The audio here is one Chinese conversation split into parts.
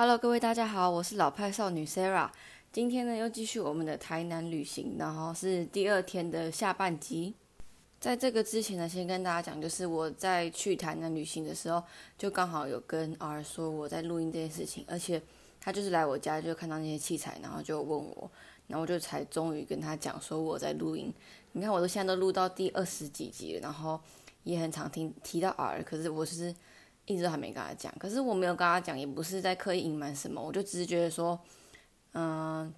Hello，各位大家好，我是老派少女 Sarah。今天呢，又继续我们的台南旅行，然后是第二天的下半集。在这个之前呢，先跟大家讲，就是我在去台南旅行的时候，就刚好有跟 R 说我在录音这件事情，而且他就是来我家就看到那些器材，然后就问我，然后我就才终于跟他讲说我在录音。你看，我都现在都录到第二十几集了，然后也很常听提到 R，可是我是。一直还没跟他讲，可是我没有跟他讲，也不是在刻意隐瞒什么，我就只是觉得说，嗯，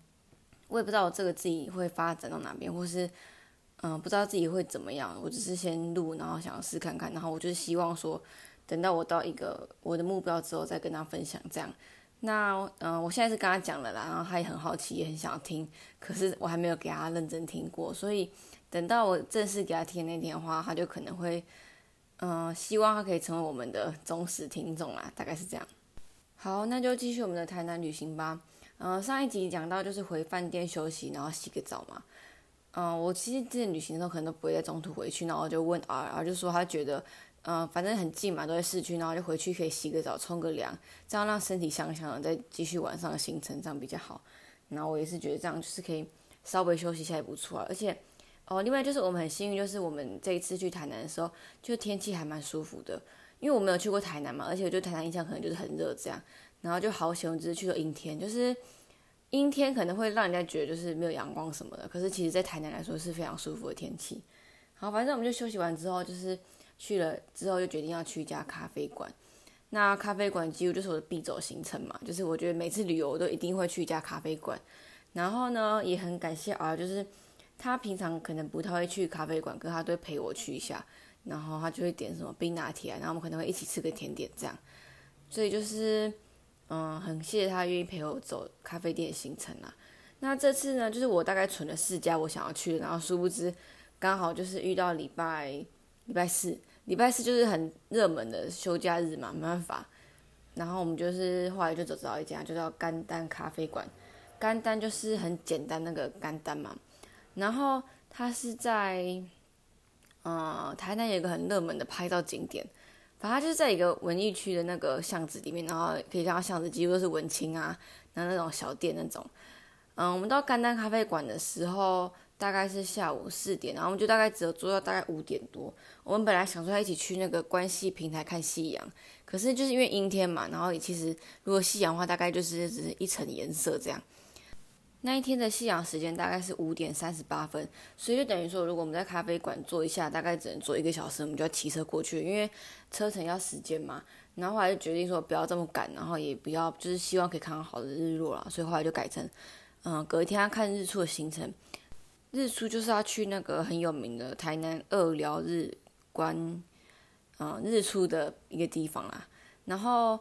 我也不知道我这个自己会发展到哪边，或是嗯，不知道自己会怎么样，我只是先录，然后想要试看看，然后我就希望说，等到我到一个我的目标之后再跟他分享这样。那嗯，我现在是跟他讲了啦，然后他也很好奇，也很想听，可是我还没有给他认真听过，所以等到我正式给他听那天的话，他就可能会。嗯，希望他可以成为我们的忠实听众啦，大概是这样。好，那就继续我们的台南旅行吧。嗯，上一集讲到就是回饭店休息，然后洗个澡嘛。嗯，我其实之前旅行的时候可能都不会在中途回去，然后就问 R R 就说他觉得，嗯，反正很近嘛，都在市区，然后就回去可以洗个澡、冲个凉，这样让身体香香的，再继续晚上的行程，这样比较好。然后我也是觉得这样就是可以稍微休息一下也不错啊，而且。哦，另外就是我们很幸运，就是我们这一次去台南的时候，就天气还蛮舒服的。因为我没有去过台南嘛，而且我对台南印象可能就是很热这样，然后就好喜欢只是去了阴天，就是阴天可能会让人家觉得就是没有阳光什么的，可是其实在台南来说是非常舒服的天气。好，反正我们就休息完之后，就是去了之后就决定要去一家咖啡馆。那咖啡馆几乎就是我的必走行程嘛，就是我觉得每次旅游我都一定会去一家咖啡馆。然后呢，也很感谢啊，就是。他平常可能不太会去咖啡馆，可他都会陪我去一下，然后他就会点什么冰拿铁啊，然后我们可能会一起吃个甜点这样，所以就是，嗯，很谢谢他愿意陪我走咖啡店的行程啊。那这次呢，就是我大概存了四家我想要去的，然后殊不知刚好就是遇到礼拜礼拜四，礼拜四就是很热门的休假日嘛，没办法，然后我们就是后来就走到一家，就叫甘丹咖啡馆，甘丹就是很简单那个甘丹嘛。然后它是在，呃，台南有一个很热门的拍照景点，反正就是在一个文艺区的那个巷子里面，然后可以看到巷子几乎都是文青啊，然后那种小店那种。嗯，我们到甘丹咖啡馆的时候大概是下午四点，然后我们就大概只有坐到大概五点多。我们本来想说一起去那个关系平台看夕阳，可是就是因为阴天嘛，然后其实如果夕阳的话，大概就是只是一层颜色这样。那一天的夕阳时间大概是五点三十八分，所以就等于说，如果我们在咖啡馆坐一下，大概只能坐一个小时，我们就要骑车过去，因为车程要时间嘛。然后后来就决定说不要这么赶，然后也不要就是希望可以看到好的日落啦，所以后来就改成，嗯，隔一天要看日出的行程。日出就是要去那个很有名的台南二寮日观，嗯，日出的一个地方啦。然后。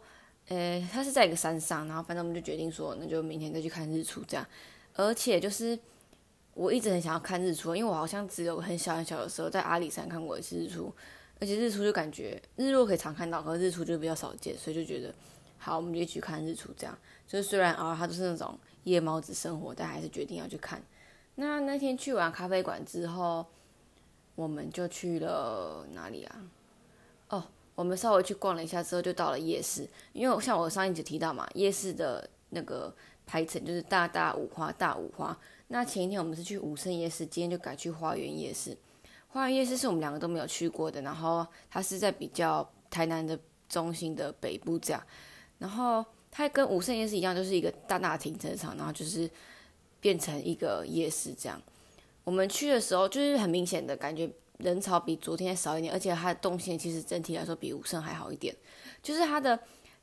呃，它是在一个山上，然后反正我们就决定说，那就明天再去看日出这样。而且就是我一直很想要看日出，因为我好像只有很小很小的时候在阿里山看过一次日出，而且日出就感觉日落可以常看到，可是日出就比较少见，所以就觉得好，我们就去看日出这样。就是虽然啊，它都是那种夜猫子生活，但还是决定要去看。那那天去完咖啡馆之后，我们就去了哪里啊？哦。我们稍微去逛了一下之后，就到了夜市。因为像我上一集提到嘛，夜市的那个排程就是大大五花大五花。那前一天我们是去武圣夜市，今天就改去花园夜市。花园夜市是我们两个都没有去过的，然后它是在比较台南的中心的北部这样。然后它跟武圣夜市一样，就是一个大大停车场，然后就是变成一个夜市这样。我们去的时候，就是很明显的感觉。人潮比昨天少一点，而且它的动线其实整体来说比武圣还好一点，就是它的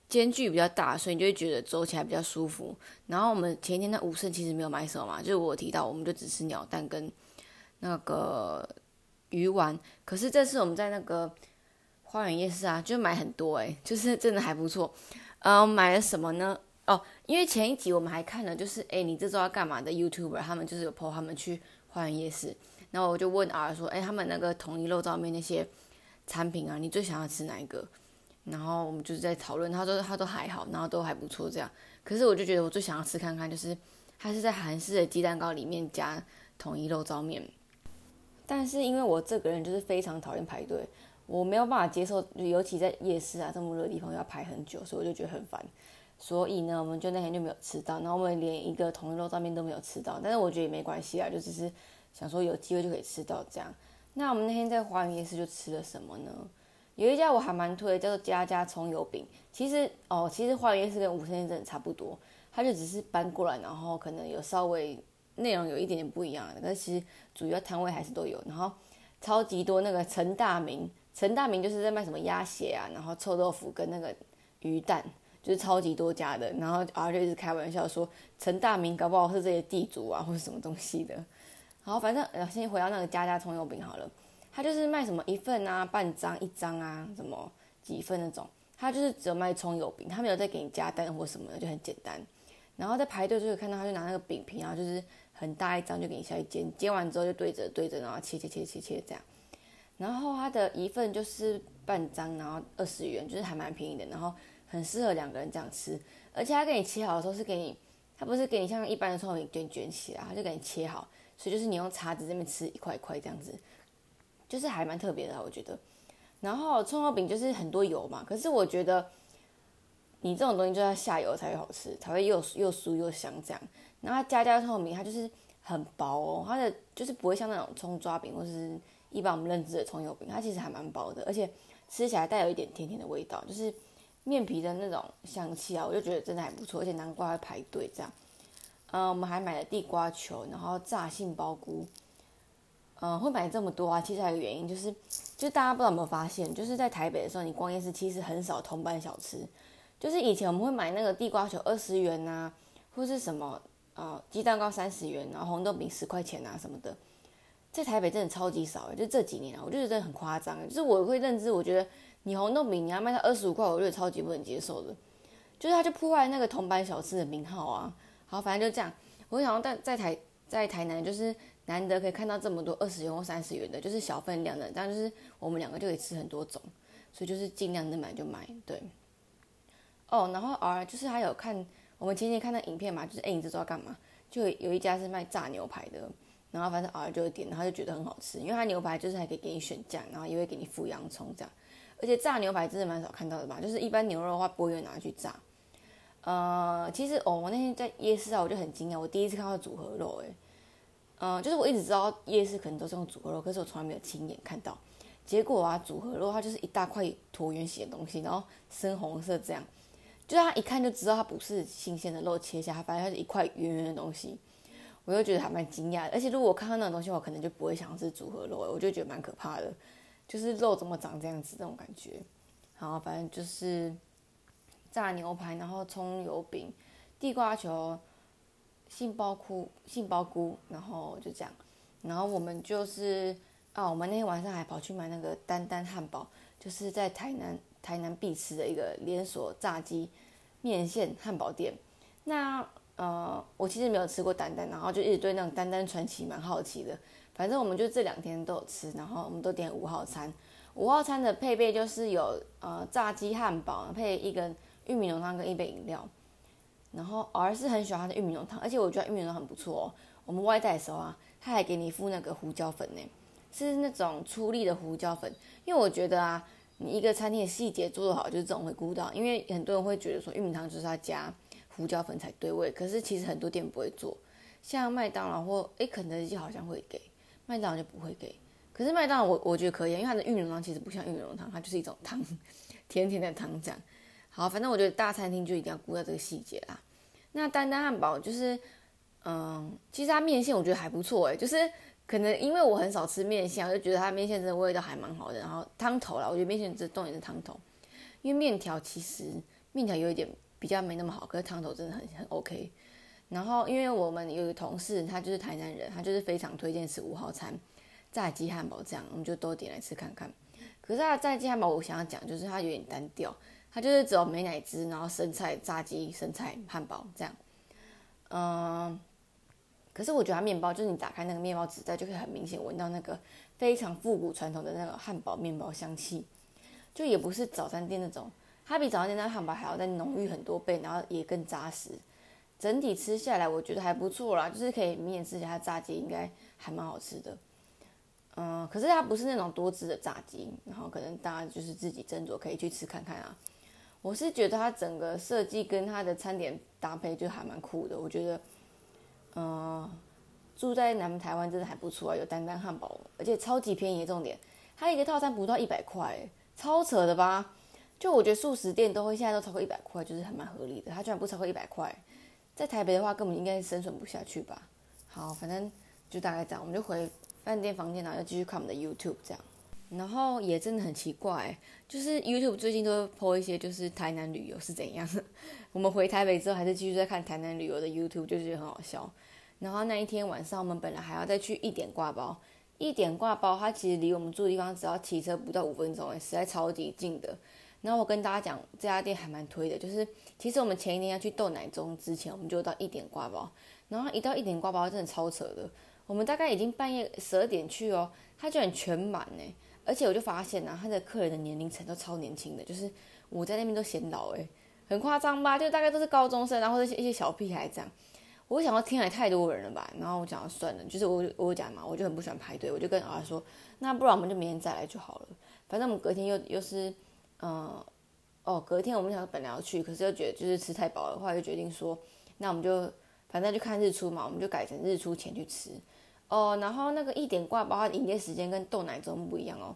间距比较大，所以你就会觉得走起来比较舒服。然后我们前一天的武圣其实没有买什么嘛，就是我提到我们就只吃鸟蛋跟那个鱼丸。可是这次我们在那个花园夜市啊，就买很多诶，就是真的还不错。嗯，买了什么呢？哦，因为前一集我们还看了，就是诶，你这周要干嘛的 YouTuber，他们就是有 po 他们去花园夜市。然后我就问 R 说：“哎，他们那个统一肉燥面那些产品啊，你最想要吃哪一个？”然后我们就是在讨论，他说他都还好，然后都还不错这样。可是我就觉得我最想要吃看看，就是他是在韩式的鸡蛋糕里面加统一肉燥面。但是因为我这个人就是非常讨厌排队，我没有办法接受，尤其在夜市啊这么热的地方要排很久，所以我就觉得很烦。所以呢，我们就那天就没有吃到，然后我们连一个统一肉燥面都没有吃到。但是我觉得也没关系啊，就只是想说有机会就可以吃到这样。那我们那天在花园夜市就吃了什么呢？有一家我还蛮推，叫做家家葱油饼。其实哦，其实花园夜市跟五生真的差不多，它就只是搬过来，然后可能有稍微内容有一点点不一样，但其实主要摊位还是都有。然后超级多那个陈大明，陈大明就是在卖什么鸭血啊，然后臭豆腐跟那个鱼蛋，就是超级多家的。然后啊就一直开玩笑说陈大明搞不好是这些地主啊，或者什么东西的。然后反正呃先回到那个家家葱油饼好了，他就是卖什么一份啊、半张、一张啊，什么几份那种，他就是只有卖葱油饼，他没有再给你加蛋或什么的，就很简单。然后在排队就会看到他就拿那个饼皮，然后就是。很大一张就给你下去煎，煎完之后就对着对着，然后切切切切切这样。然后它的一份就是半张，然后二十元，就是还蛮便宜的。然后很适合两个人这样吃，而且他给你切好的时候是给你，他不是给你像一般的葱油饼卷卷起来，他就给你切好，所以就是你用叉子这边吃一块一块这样子，就是还蛮特别的，我觉得。然后葱油饼就是很多油嘛，可是我觉得你这种东西就要下油才会好吃，才会又又酥又香这样。然后家家葱油饼，它就是很薄哦，它的就是不会像那种葱抓饼或是一般我们认知的葱油饼，它其实还蛮薄的，而且吃起来带有一点甜甜的味道，就是面皮的那种香气啊，我就觉得真的还不错，而且南瓜会排队这样。嗯，我们还买了地瓜球，然后炸杏鲍菇。嗯，会买这么多啊，其实还有个原因就是，就大家不知道有没有发现，就是在台北的时候，你逛夜市其实很少同班小吃，就是以前我们会买那个地瓜球二十元呐，或是什么。啊，鸡蛋糕三十元，然后红豆饼十块钱啊什么的，在台北真的超级少就这几年啊，我就觉得真的很夸张就是我会认知，我觉得你红豆饼你要卖到二十五块，我觉得超级不能接受的。就是它就破坏那个同班小吃的名号啊。好，反正就这样。我想要在在台在台南，就是难得可以看到这么多二十元或三十元的，就是小分量的，但就是我们两个就可以吃很多种，所以就是尽量能买就买。对。哦，然后偶尔就是还有看。我们前天看那影片嘛，就是哎，你知道干嘛？就有一家是卖炸牛排的，然后反正偶尔就会点，然后就觉得很好吃，因为它牛排就是还可以给你选酱，然后也会给你附洋葱这样。而且炸牛排真的蛮少看到的吧？就是一般牛肉的话不会拿去炸。呃，其实哦，我那天在夜市啊，我就很惊讶，我第一次看到组合肉，哎，嗯，就是我一直知道夜市可能都是用组合肉，可是我从来没有亲眼看到。结果啊，组合肉它就是一大块椭圆形的东西，然后深红色这样。就是他一看就知道它不是新鲜的肉切下，反正它是一块圆圆的东西，我就觉得还蛮惊讶。而且如果我看到那种东西，我可能就不会想是组合肉，我就觉得蛮可怕的，就是肉怎么长这样子那种感觉。好，反正就是炸牛排，然后葱油饼、地瓜球、杏鲍菇、杏鲍菇，然后就这样。然后我们就是啊，我们那天晚上还跑去买那个丹丹汉堡，就是在台南。台南必吃的一个连锁炸鸡面线汉堡店。那呃，我其实没有吃过丹丹，然后就一直对那种丹丹传奇蛮好奇的。反正我们就这两天都有吃，然后我们都点五号餐。五号餐的配备就是有呃炸鸡汉堡配一根玉米浓汤跟一杯饮料。然后儿是很喜欢它的玉米浓汤，而且我觉得玉米浓汤很不错哦。我们外带的时候啊，他还给你附那个胡椒粉呢，是那种粗粒的胡椒粉，因为我觉得啊。你一个餐厅的细节做得好，就是这种会顾到。因为很多人会觉得说玉米汤就是要加胡椒粉才对味，可是其实很多店不会做。像麦当劳或诶肯德基好像会给，麦当劳就不会给。可是麦当劳我我觉得可以，因为它的玉米浓汤其实不像玉米浓汤，它就是一种汤，甜甜的汤这样。好，反正我觉得大餐厅就一定要顾到这个细节啦。那丹丹汉堡就是，嗯，其实它面线我觉得还不错诶，就是。可能因为我很少吃面线，我就觉得它面线真的味道还蛮好的。然后汤头啦，我觉得面线这重点是汤头，因为面条其实面条有一点比较没那么好，可是汤头真的很很 OK。然后因为我们有一个同事，他就是台南人，他就是非常推荐吃五号餐炸鸡汉堡这样，我们就都点来吃看看。可是它炸鸡汉堡，我想要讲就是它有点单调，它就是只有美乃滋，然后生菜炸鸡、生菜汉堡这样，嗯。可是我觉得它面包就是你打开那个面包纸袋，就可以很明显闻到那个非常复古传统的那个汉堡面包香气，就也不是早餐店那种，它比早餐店那汉堡还要再浓郁很多倍，然后也更扎实。整体吃下来我觉得还不错啦，就是可以明显吃起来炸鸡应该还蛮好吃的。嗯，可是它不是那种多汁的炸鸡，然后可能大家就是自己斟酌可以去吃看看啊。我是觉得它整个设计跟它的餐点搭配就还蛮酷的。我觉得，嗯，住在南台湾真的还不错啊，有丹丹汉堡，而且超级便宜。重点，它一个套餐不到一百块，超扯的吧？就我觉得素食店都会现在都超过一百块，就是还蛮合理的。它居然不超过一百块，在台北的话根本应该生存不下去吧？好，反正就大概这样，我们就回饭店房间，然后继续看我们的 YouTube 这样。然后也真的很奇怪，就是 YouTube 最近都播一些就是台南旅游是怎样。我们回台北之后还是继续在看台南旅游的 YouTube，就觉得很好笑。然后那一天晚上我们本来还要再去一点挂包，一点挂包它其实离我们住的地方只要骑车不到五分钟，实在超级近的。然后我跟大家讲，这家店还蛮推的，就是其实我们前一天要去豆奶中之前，我们就到一点挂包，然后一到一点挂包真的超扯的，我们大概已经半夜十二点去哦，它居然全满呢。而且我就发现呐，他的客人的年龄层都超年轻的，就是我在那边都显老诶，很夸张吧？就大概都是高中生，然后一些一些小屁孩这样。我想到天海太多人了吧？然后我讲算了，就是我我讲嘛，我就很不喜欢排队，我就跟儿子说，那不然我们就明天再来就好了。反正我们隔天又又是，嗯，哦，隔天我们想本来要去，可是又觉得就是吃太饱的话，就决定说，那我们就反正就看日出嘛，我们就改成日出前去吃。哦，然后那个一点挂包，它营业时间跟豆奶中不一样哦。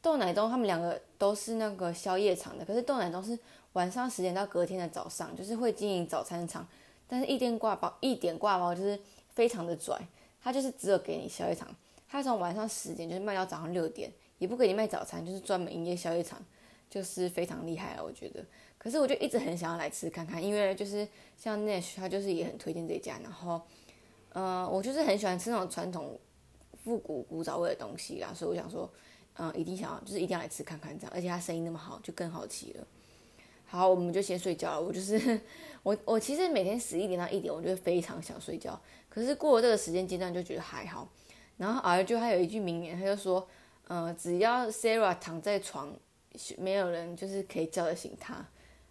豆奶中他们两个都是那个宵夜场的，可是豆奶中是晚上十点到隔天的早上，就是会经营早餐场。但是一点挂包，一点挂包就是非常的拽，它就是只有给你宵夜场，它从晚上十点就是卖到早上六点，也不给你卖早餐，就是专门营业宵夜场，就是非常厉害啊，我觉得。可是我就一直很想要来吃看看，因为就是像 Nash 他就是也很推荐这家，然后。嗯，我就是很喜欢吃那种传统复古古早味的东西啦，所以我想说，嗯，一定想要，就是一定要来吃看看这样，而且它生意那么好，就更好奇了。好，我们就先睡觉了。我就是 我，我其实每天十一点到一点，我就非常想睡觉。可是过了这个时间阶段，就觉得还好。然后而就还有一句名言，他就说，嗯，只要 Sarah 躺在床，没有人就是可以叫得醒他，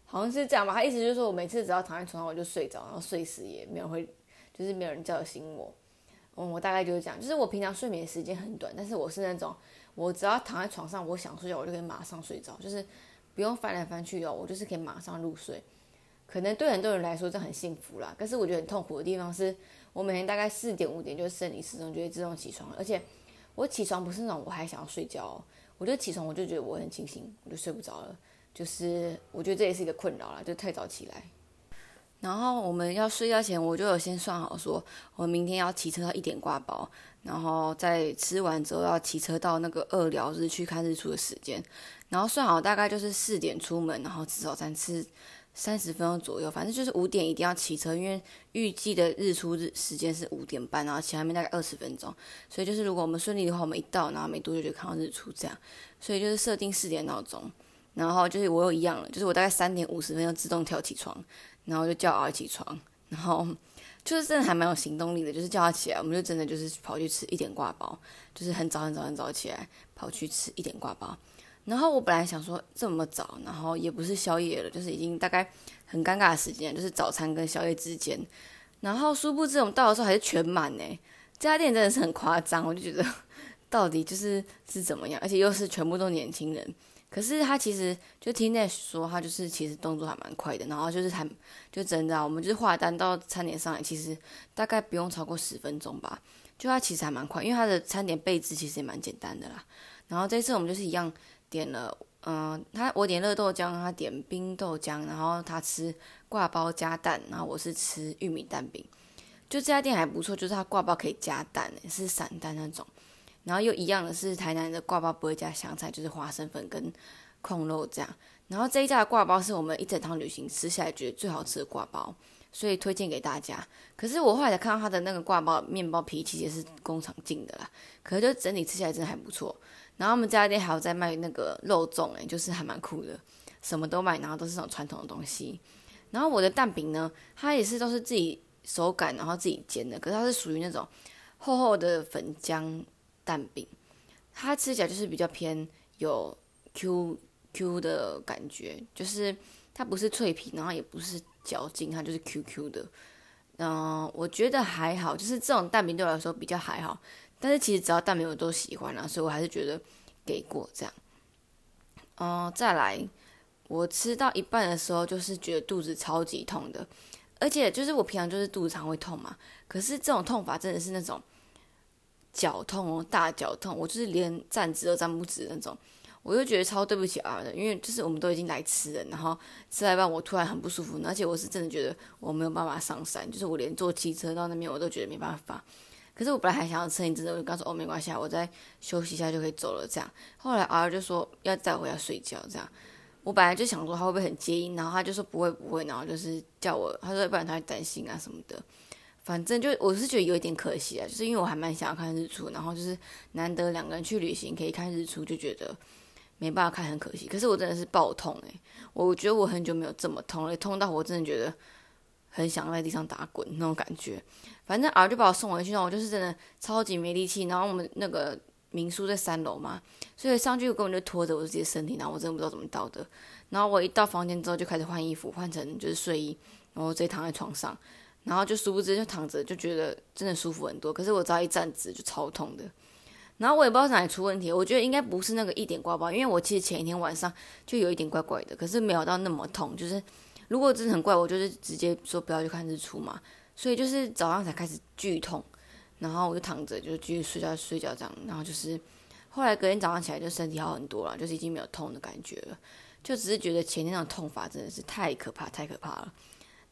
好像是这样吧。他意思就是说我每次只要躺在床上，我就睡着，然后睡死也没有会。就是没有人叫醒我，嗯，我大概就是这样。就是我平常睡眠时间很短，但是我是那种，我只要躺在床上，我想睡觉，我就可以马上睡着，就是不用翻来翻去哦，我就是可以马上入睡。可能对很多人来说这很幸福啦，但是我觉得很痛苦的地方是，我每天大概四点五点就生理时钟就会自动起床，而且我起床不是那种我还想要睡觉，我就起床我就觉得我很清醒，我就睡不着了。就是我觉得这也是一个困扰啦，就太早起来。然后我们要睡觉前，我就有先算好，说我明天要骑车到一点挂包，然后再吃完之后要骑车到那个二寮日去看日出的时间，然后算好大概就是四点出门，然后吃早餐吃三十分钟左右，反正就是五点一定要骑车，因为预计的日出日时间是五点半，然后前面大概二十分钟，所以就是如果我们顺利的话，我们一到然后没多久就看到日出这样，所以就是设定四点闹钟，然后就是我又一样了，就是我大概三点五十分就自动跳起床。然后就叫儿起床，然后就是真的还蛮有行动力的，就是叫他起来，我们就真的就是跑去吃一点挂包，就是很早很早很早起来跑去吃一点挂包。然后我本来想说这么早，然后也不是宵夜了，就是已经大概很尴尬的时间，就是早餐跟宵夜之间。然后殊不知我们到的时候还是全满呢，这家店真的是很夸张，我就觉得到底就是是怎么样，而且又是全部都年轻人。可是他其实就听 Nash 说，他就是其实动作还蛮快的，然后就是还就真的，我们就是画单到餐点上来，其实大概不用超过十分钟吧。就他其实还蛮快，因为他的餐点备置其实也蛮简单的啦。然后这次我们就是一样点了，嗯，他我点热豆浆，他点冰豆浆，然后他吃挂包加蛋，然后我是吃玉米蛋饼。就这家店还不错，就是他挂包可以加蛋，是散蛋那种。然后又一样的是，台南的挂包不会加香菜，就是花生粉跟控肉这样。然后这一家的挂包是我们一整趟旅行吃下来觉得最好吃的挂包，所以推荐给大家。可是我后来才看到它的那个挂包面包皮其实是工厂进的啦，可是就整体吃起来真的还不错。然后我们这家店还有在卖那个肉粽，诶，就是还蛮酷的，什么都卖，然后都是那种传统的东西。然后我的蛋饼呢，它也是都是自己手擀，然后自己煎的，可是它是属于那种厚厚的粉浆。蛋饼，它吃起来就是比较偏有 Q Q 的感觉，就是它不是脆皮，然后也不是嚼劲，它就是 Q Q 的。嗯，我觉得还好，就是这种蛋饼对我来说比较还好。但是其实只要蛋饼我都喜欢啦，所以我还是觉得给过这样。嗯，再来，我吃到一半的时候，就是觉得肚子超级痛的，而且就是我平常就是肚子常会痛嘛，可是这种痛法真的是那种脚痛哦，大脚痛，我就是连站直都站不直那种，我就觉得超对不起儿的，因为就是我们都已经来吃了，然后吃一半我突然很不舒服，而且我是真的觉得我没有办法上山，就是我连坐汽车到那边我都觉得没办法。可是我本来还想要撑一阵子，我就刚说哦没关系，我再休息一下就可以走了这样。后来儿就说要带回家睡觉这样。我本来就想说他会不会很介意，然后他就说不会不会，然后就是叫我，他说不然他会担心啊什么的。反正就我是觉得有一点可惜啊，就是因为我还蛮想要看日出，然后就是难得两个人去旅行可以看日出，就觉得没办法看很可惜。可是我真的是爆痛诶，我觉得我很久没有这么痛了，痛到我真的觉得很想在地上打滚那种感觉。反正儿就把我送回去，然后我就是真的超级没力气。然后我们那个民宿在三楼嘛，所以上去我根本就拖着我自己的身体，然后我真的不知道怎么到的。然后我一到房间之后就开始换衣服，换成就是睡衣，然后直接躺在床上，然后就殊不知就躺着就觉得真的舒服很多。可是我只要一站直就超痛的。然后我也不知道哪里出问题，我觉得应该不是那个一点刮包，因为我其实前一天晚上就有一点怪怪的，可是没有到那么痛。就是如果真的很怪，我就是直接说不要去看日出嘛。所以就是早上才开始剧痛，然后我就躺着就继续睡觉睡觉这样，然后就是后来隔天早上起来就身体好很多了，就是已经没有痛的感觉了，就只是觉得前天那种痛法真的是太可怕太可怕了，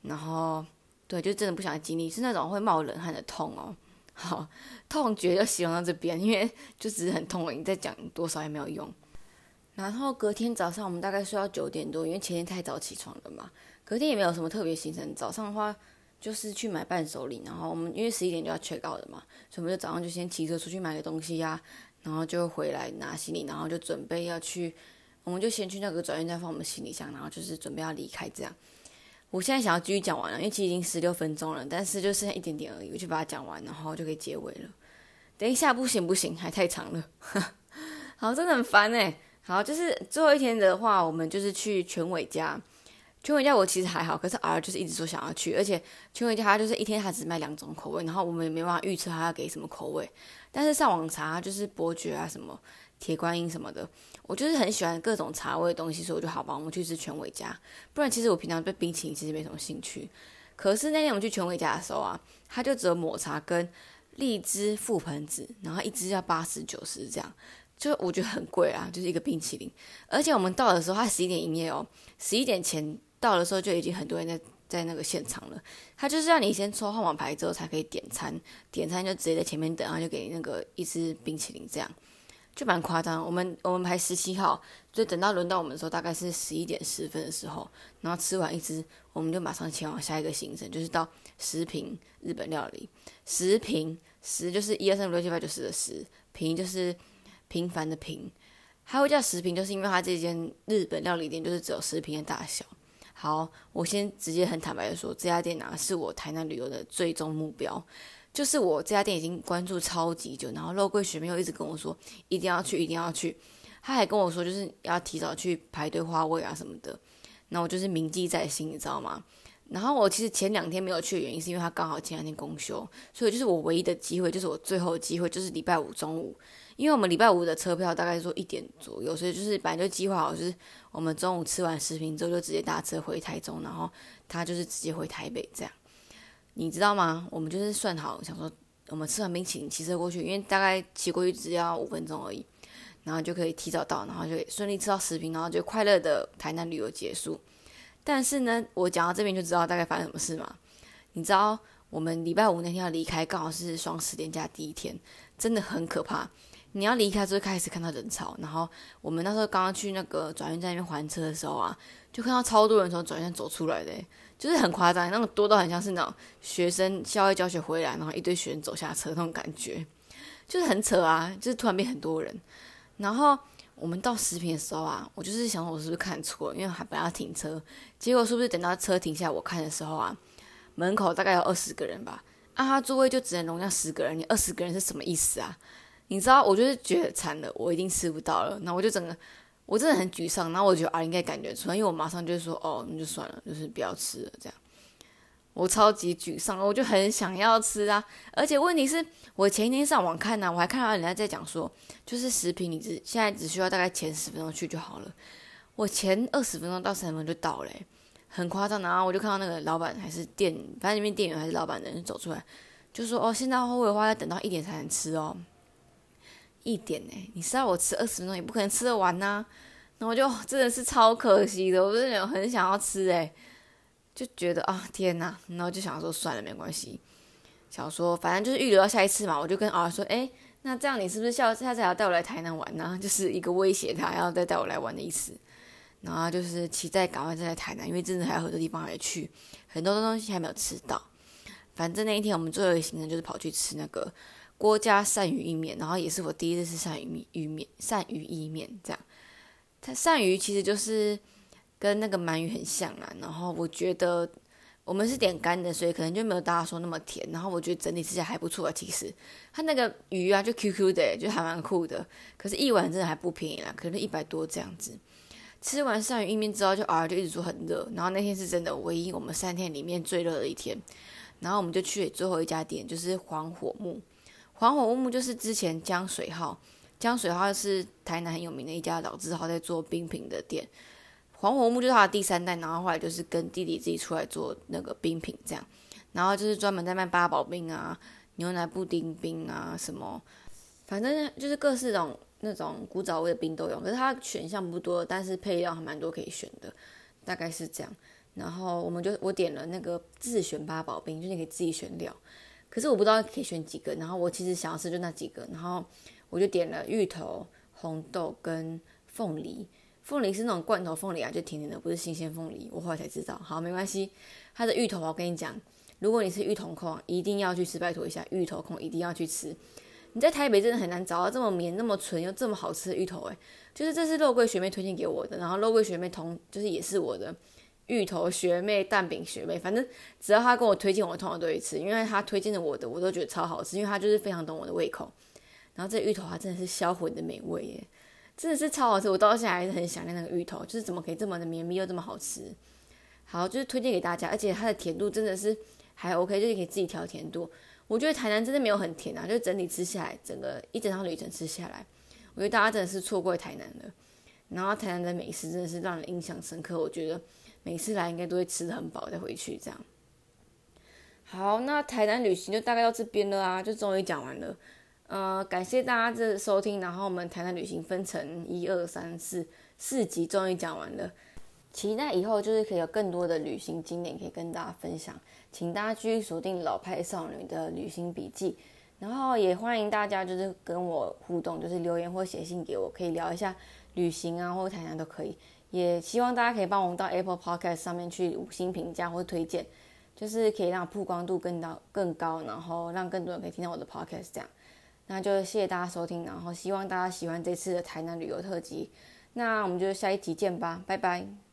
然后对，就真的不想经历，是那种会冒冷汗的痛哦。好，痛觉就形容到这边，因为就只是很痛了，你再讲多少也没有用。然后隔天早上我们大概睡到九点多，因为前天太早起床了嘛，隔天也没有什么特别行程，早上的话。就是去买伴手礼，然后我们因为十一点就要 check out 的嘛，所以我们就早上就先骑车出去买个东西呀，然后就回来拿行李，然后就准备要去，我们就先去那个转运站放我们行李箱，然后就是准备要离开这样。我现在想要继续讲完了，因为其实已经十六分钟了，但是就剩下一点点而已，我就把它讲完，然后就可以结尾了。等一下不行不行，还太长了，好，真的很烦哎。好，就是最后一天的话，我们就是去全伟家。全伟家我其实还好，可是 R 就是一直说想要去，而且全伟家他就是一天他只卖两种口味，然后我们也没办法预测他要给什么口味。但是上网查就是伯爵啊什么铁观音什么的，我就是很喜欢各种茶味的东西，所以我就好吧，我们去吃全伟家。不然其实我平常对冰淇淋其实没什么兴趣。可是那天我们去全伟家的时候啊，他就只有抹茶跟荔枝覆盆子，然后一支要八十九十这样，就我觉得很贵啊，就是一个冰淇淋。而且我们到的时候他十一点营业哦，十一点前。到的时候就已经很多人在在那个现场了，他就是要你先抽号码牌之后才可以点餐，点餐就直接在前面等，然后就给你那个一支冰淇淋，这样就蛮夸张。我们我们排十七号，就等到轮到我们的时候大概是十一点十分的时候，然后吃完一支，我们就马上前往下一个行程，就是到十平日本料理。十平十就是一二三五六七八九十的十平就是平凡的平，它会叫十平，就是因为它这间日本料理店就是只有十平的大小。好，我先直接很坦白的说，这家店啊是我台南旅游的最终目标，就是我这家店已经关注超级久，然后肉桂学妹又一直跟我说一定要去，一定要去，他还跟我说就是要提早去排队花位啊什么的，那我就是铭记在心，你知道吗？然后我其实前两天没有去的原因是因为他刚好前两天公休，所以就是我唯一的机会，就是我最后的机会就是礼拜五中午。因为我们礼拜五的车票大概说一点左右，所以就是本来就计划好，就是我们中午吃完食品之后就直接搭车回台中，然后他就是直接回台北这样。你知道吗？我们就是算好，想说我们吃完冰淇淋骑车过去，因为大概骑过去只要五分钟而已，然后就可以提早到，然后就顺利吃到食品，然后就快乐的台南旅游结束。但是呢，我讲到这边就知道大概发生什么事嘛？你知道我们礼拜五那天要离开，刚好是双十连假第一天，真的很可怕。你要离开就开始看到人潮，然后我们那时候刚刚去那个转运站那边还车的时候啊，就看到超多人从转运站走出来的，就是很夸张，那种多到很像是那种学生校外教学回来，然后一堆学生走下车那种感觉，就是很扯啊，就是突然变很多人。然后我们到食品的时候啊，我就是想我是不是看错，因为还不要停车，结果是不是等到车停下我看的时候啊，门口大概有二十个人吧，啊，他座位就只能容下十个人，你二十个人是什么意思啊？你知道，我就是觉得惨了，我一定吃不到了。那我就整个，我真的很沮丧。然后我觉得啊，应该感觉出来，因为我马上就说，哦，那就算了，就是不要吃了。这样，我超级沮丧，我就很想要吃啊。而且问题是我前一天上网看呢，我还看到人家在讲说，就是食品，你只现在只需要大概前十分钟去就好了。我前二十分钟到三十分钟就到了，很夸张。然后我就看到那个老板还是店，反正里面店员还是老板的人走出来，就说：“哦，现在后尾的话要等到一点才能吃哦。”一点呢？你知道我吃二十分钟也不可能吃得完呐。然后我就真的是超可惜的，我真的很想要吃哎，就觉得啊天呐，然后就想说算了没关系，想说反正就是预留到下一次嘛。我就跟儿说：“哎，那这样你是不是下下次还要带我来台南玩呢？” 就是一个威胁他要再带我来玩的意思。然后就是期待赶快再来台南，因为真的还有很多地方还去，很多东西还没有吃到。反正那一天我们最后一个行程就是跑去吃那个郭家鳝鱼意面，然后也是我第一次吃鳝鱼面鱼面鳝鱼意面这样。它鳝鱼其实就是跟那个鳗鱼很像啊，然后我觉得我们是点干的，所以可能就没有大家说那么甜。然后我觉得整体吃起来还不错啊，其实它那个鱼啊就 Q Q 的，就还蛮酷的。可是一碗真的还不便宜啦，可能一百多这样子。吃完鳝鱼意面之后，就偶尔就一直说很热。然后那天是真的唯一我们三天里面最热的一天。然后我们就去最后一家店，就是黄火木。黄火木就是之前江水号，江水号是台南很有名的一家老字号，在做冰品的店。黄火木就是他的第三代，然后后来就是跟弟弟自己出来做那个冰品这样。然后就是专门在卖八宝冰啊、牛奶布丁冰啊什么，反正就是各式种。那种古早味的冰都有，可是它选项不多，但是配料还蛮多可以选的，大概是这样。然后我们就我点了那个自选八宝冰，就你可以自己选料，可是我不知道可以选几个。然后我其实想要吃就那几个，然后我就点了芋头、红豆跟凤梨。凤梨是那种罐头凤梨啊，就甜甜的，不是新鲜凤梨。我后来才知道，好没关系。它的芋头我跟你讲，如果你是芋头控，一定要去吃，拜托一下，芋头控一定要去吃。你在台北真的很难找到这么绵、那么纯又这么好吃的芋头诶，就是这是肉桂学妹推荐给我的，然后肉桂学妹同就是也是我的芋头学妹、蛋饼学妹，反正只要她跟我推荐，我通常都会吃，因为她推荐的我的我都觉得超好吃，因为她就是非常懂我的胃口。然后这芋头它真的是销魂的美味耶，真的是超好吃，我到现在还是很想念那个芋头，就是怎么可以这么的绵密又这么好吃。好，就是推荐给大家，而且它的甜度真的是还 OK，就是可以自己调甜度。我觉得台南真的没有很甜啊，就整体吃下来，整个一整趟旅程吃下来，我觉得大家真的是错过台南了。然后台南的美食真的是让人印象深刻，我觉得每次来应该都会吃的很饱再回去这样。好，那台南旅行就大概到这边了啊，就终于讲完了。呃，感谢大家的收听，然后我们台南旅行分成一二三四四集，终于讲完了。期待以后就是可以有更多的旅行经验可以跟大家分享，请大家继续锁定老派少女的旅行笔记，然后也欢迎大家就是跟我互动，就是留言或写信给我，可以聊一下旅行啊或台南都可以。也希望大家可以帮我们到 Apple Podcast 上面去五星评价或推荐，就是可以让曝光度更高更高，然后让更多人可以听到我的 Podcast 这样。那就谢谢大家收听，然后希望大家喜欢这次的台南旅游特辑，那我们就下一集见吧，拜拜。